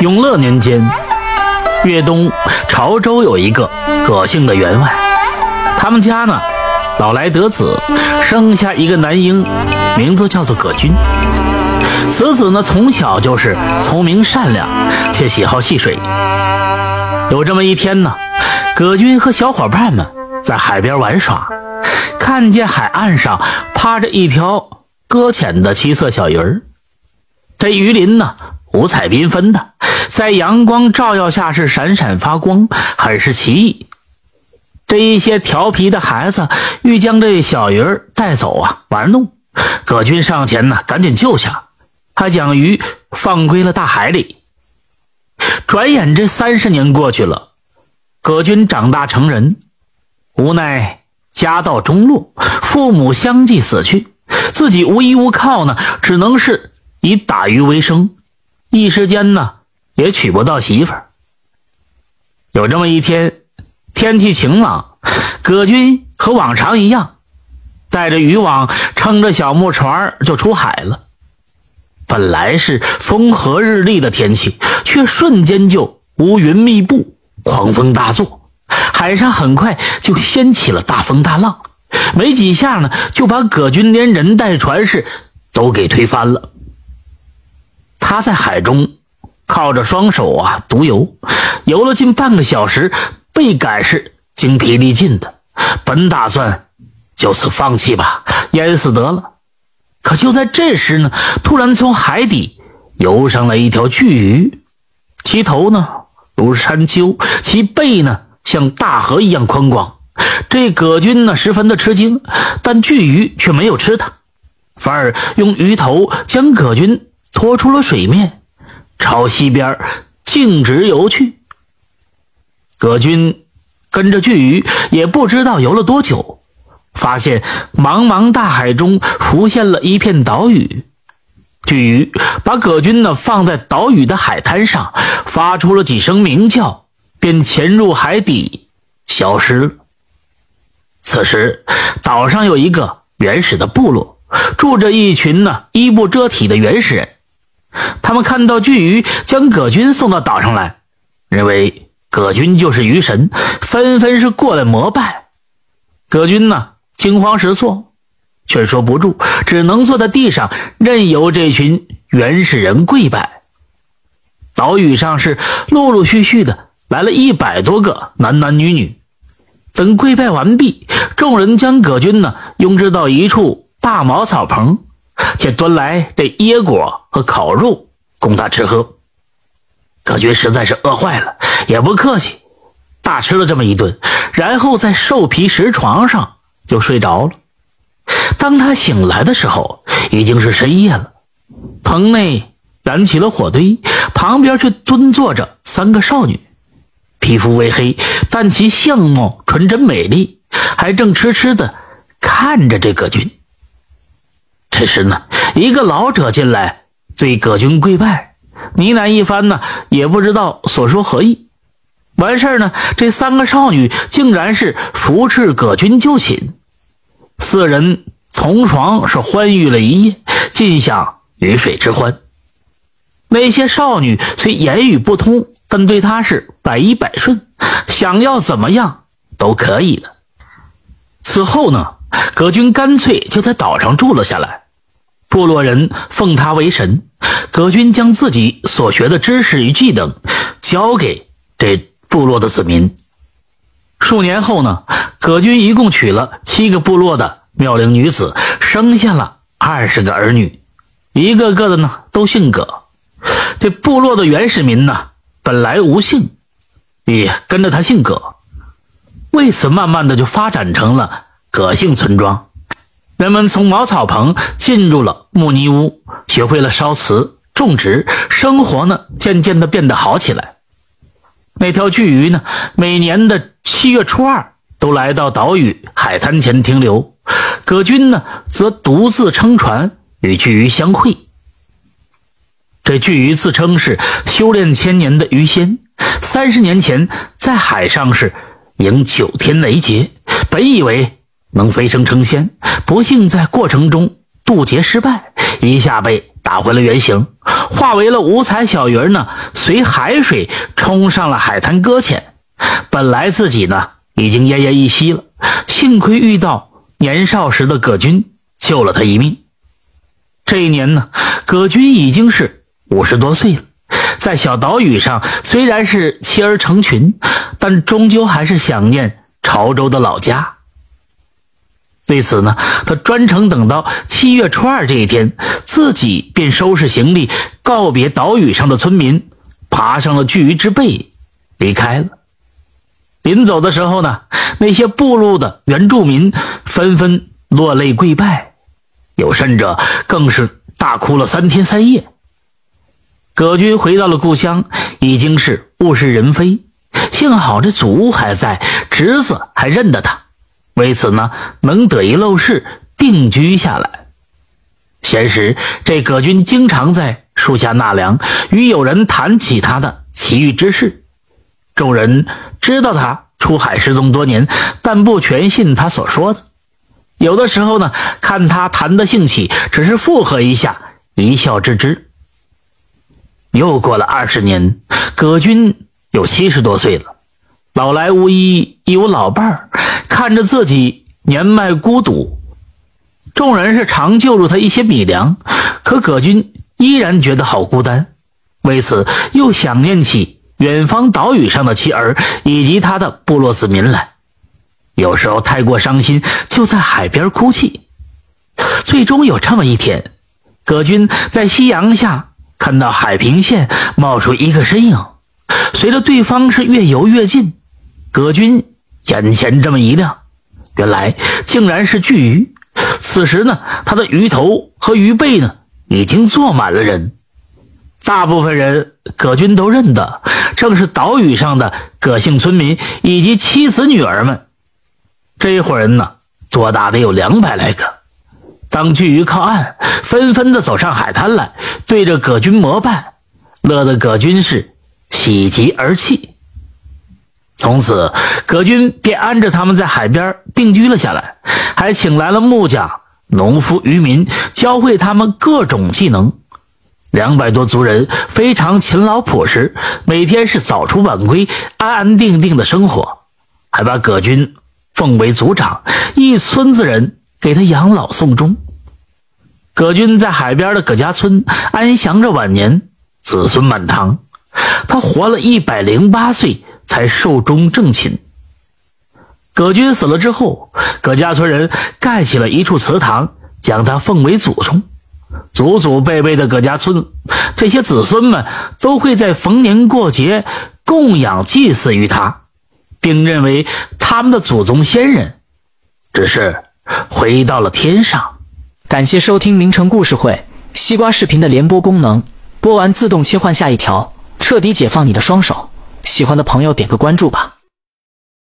永乐年间，粤东潮州有一个葛姓的员外，他们家呢老来得子，生下一个男婴，名字叫做葛军。此子呢从小就是聪明善良，且喜好戏水。有这么一天呢，葛军和小伙伴们在海边玩耍，看见海岸上趴着一条搁浅的七色小鱼儿。这鱼鳞呢五彩缤纷的。在阳光照耀下是闪闪发光，很是奇异。这一些调皮的孩子欲将这小鱼儿带走啊，玩弄。葛军上前呢，赶紧救下，还将鱼放归了大海里。转眼这三十年过去了，葛军长大成人，无奈家道中落，父母相继死去，自己无依无靠呢，只能是以打鱼为生。一时间呢。也娶不到媳妇儿。有这么一天，天气晴朗，葛军和往常一样，带着渔网，撑着小木船就出海了。本来是风和日丽的天气，却瞬间就乌云密布，狂风大作，海上很快就掀起了大风大浪，没几下呢，就把葛军连人带船是都给推翻了。他在海中。靠着双手啊，独游，游了近半个小时，倍感是精疲力尽的。本打算就此放弃吧，淹死得了。可就在这时呢，突然从海底游上来一条巨鱼，其头呢如山丘，其背呢像大河一样宽广。这葛军呢十分的吃惊，但巨鱼却没有吃他，反而用鱼头将葛军拖出了水面。朝西边径直游去。葛军跟着巨鱼，也不知道游了多久，发现茫茫大海中浮现了一片岛屿。巨鱼把葛军呢放在岛屿的海滩上，发出了几声鸣叫，便潜入海底消失了。此时，岛上有一个原始的部落，住着一群呢衣不遮体的原始人。他们看到巨鱼将葛军送到岛上来，认为葛军就是鱼神，纷纷是过来膜拜。葛军呢，惊慌失措，却说不住，只能坐在地上，任由这群原始人跪拜。岛屿上是陆陆续续的来了一百多个男男女女。等跪拜完毕，众人将葛军呢拥至到一处大茅草棚。且端来这椰果和烤肉供他吃喝，葛军实在是饿坏了，也不客气，大吃了这么一顿，然后在兽皮石床上就睡着了。当他醒来的时候，已经是深夜了。棚内燃起了火堆，旁边却蹲坐着三个少女，皮肤微黑，但其相貌纯真美丽，还正痴痴的看着这葛军。这时呢，一个老者进来，对葛军跪拜，呢喃一番呢，也不知道所说何意。完事儿呢，这三个少女竟然是扶持葛军就寝，四人同床是欢愉了一夜，尽享鱼水之欢。那些少女虽言语不通，但对他是百依百顺，想要怎么样都可以了。此后呢，葛军干脆就在岛上住了下来。部落人奉他为神，葛军将自己所学的知识与技能交给这部落的子民。数年后呢，葛军一共娶了七个部落的妙龄女子，生下了二十个儿女，一个个的呢都姓葛。这部落的原始民呢，本来无姓，也跟着他姓葛，为此慢慢的就发展成了葛姓村庄。人们从茅草棚进入了木泥屋，学会了烧瓷、种植，生活呢渐渐的变得好起来。那条巨鱼呢，每年的七月初二都来到岛屿海滩前停留。葛军呢，则独自撑船与巨鱼相会。这巨鱼自称是修炼千年的鱼仙，三十年前在海上是迎九天雷劫，本以为。能飞升成仙，不幸在过程中渡劫失败，一下被打回了原形，化为了五彩小鱼呢，随海水冲上了海滩搁浅。本来自己呢已经奄奄一息了，幸亏遇到年少时的葛军救了他一命。这一年呢，葛军已经是五十多岁了，在小岛屿上虽然是妻儿成群，但终究还是想念潮州的老家。为此呢，他专程等到七月初二这一天，自己便收拾行李，告别岛屿上的村民，爬上了巨鱼之背，离开了。临走的时候呢，那些部落的原住民纷纷落泪跪拜，有甚者更是大哭了三天三夜。葛军回到了故乡，已经是物是人非，幸好这祖屋还在，侄子还认得他。为此呢，能得一陋室定居下来。闲时，这葛军经常在树下纳凉，与友人谈起他的奇遇之事。众人知道他出海失踪多年，但不全信他所说的。有的时候呢，看他谈得兴起，只是附和一下，一笑置之。又过了二十年，葛军有七十多岁了，老来无依，已有老伴儿。看着自己年迈孤独，众人是常救助他一些米粮，可葛军依然觉得好孤单。为此，又想念起远方岛屿上的妻儿以及他的部落子民来。有时候太过伤心，就在海边哭泣。最终有这么一天，葛军在夕阳下看到海平线冒出一个身影，随着对方是越游越近，葛军。眼前这么一亮，原来竟然是巨鱼。此时呢，它的鱼头和鱼背呢，已经坐满了人。大部分人葛军都认得，正是岛屿上的葛姓村民以及妻子女儿们。这一伙人呢，多大得有两百来个。当巨鱼靠岸，纷纷的走上海滩来，对着葛军膜拜，乐得葛军是喜极而泣。从此，葛军便安着他们在海边定居了下来，还请来了木匠、农夫、渔民，教会他们各种技能。两百多族人非常勤劳朴实，每天是早出晚归，安安定定的生活，还把葛军奉为族长，一村子人给他养老送终。葛军在海边的葛家村安享着晚年，子孙满堂。他活了一百零八岁。才寿终正寝。葛军死了之后，葛家村人盖起了一处祠堂，将他奉为祖宗。祖祖辈辈的葛家村，这些子孙们都会在逢年过节供养祭祀于他，并认为他们的祖宗先人只是回到了天上。感谢收听名城故事会西瓜视频的联播功能，播完自动切换下一条，彻底解放你的双手。喜欢的朋友点个关注吧。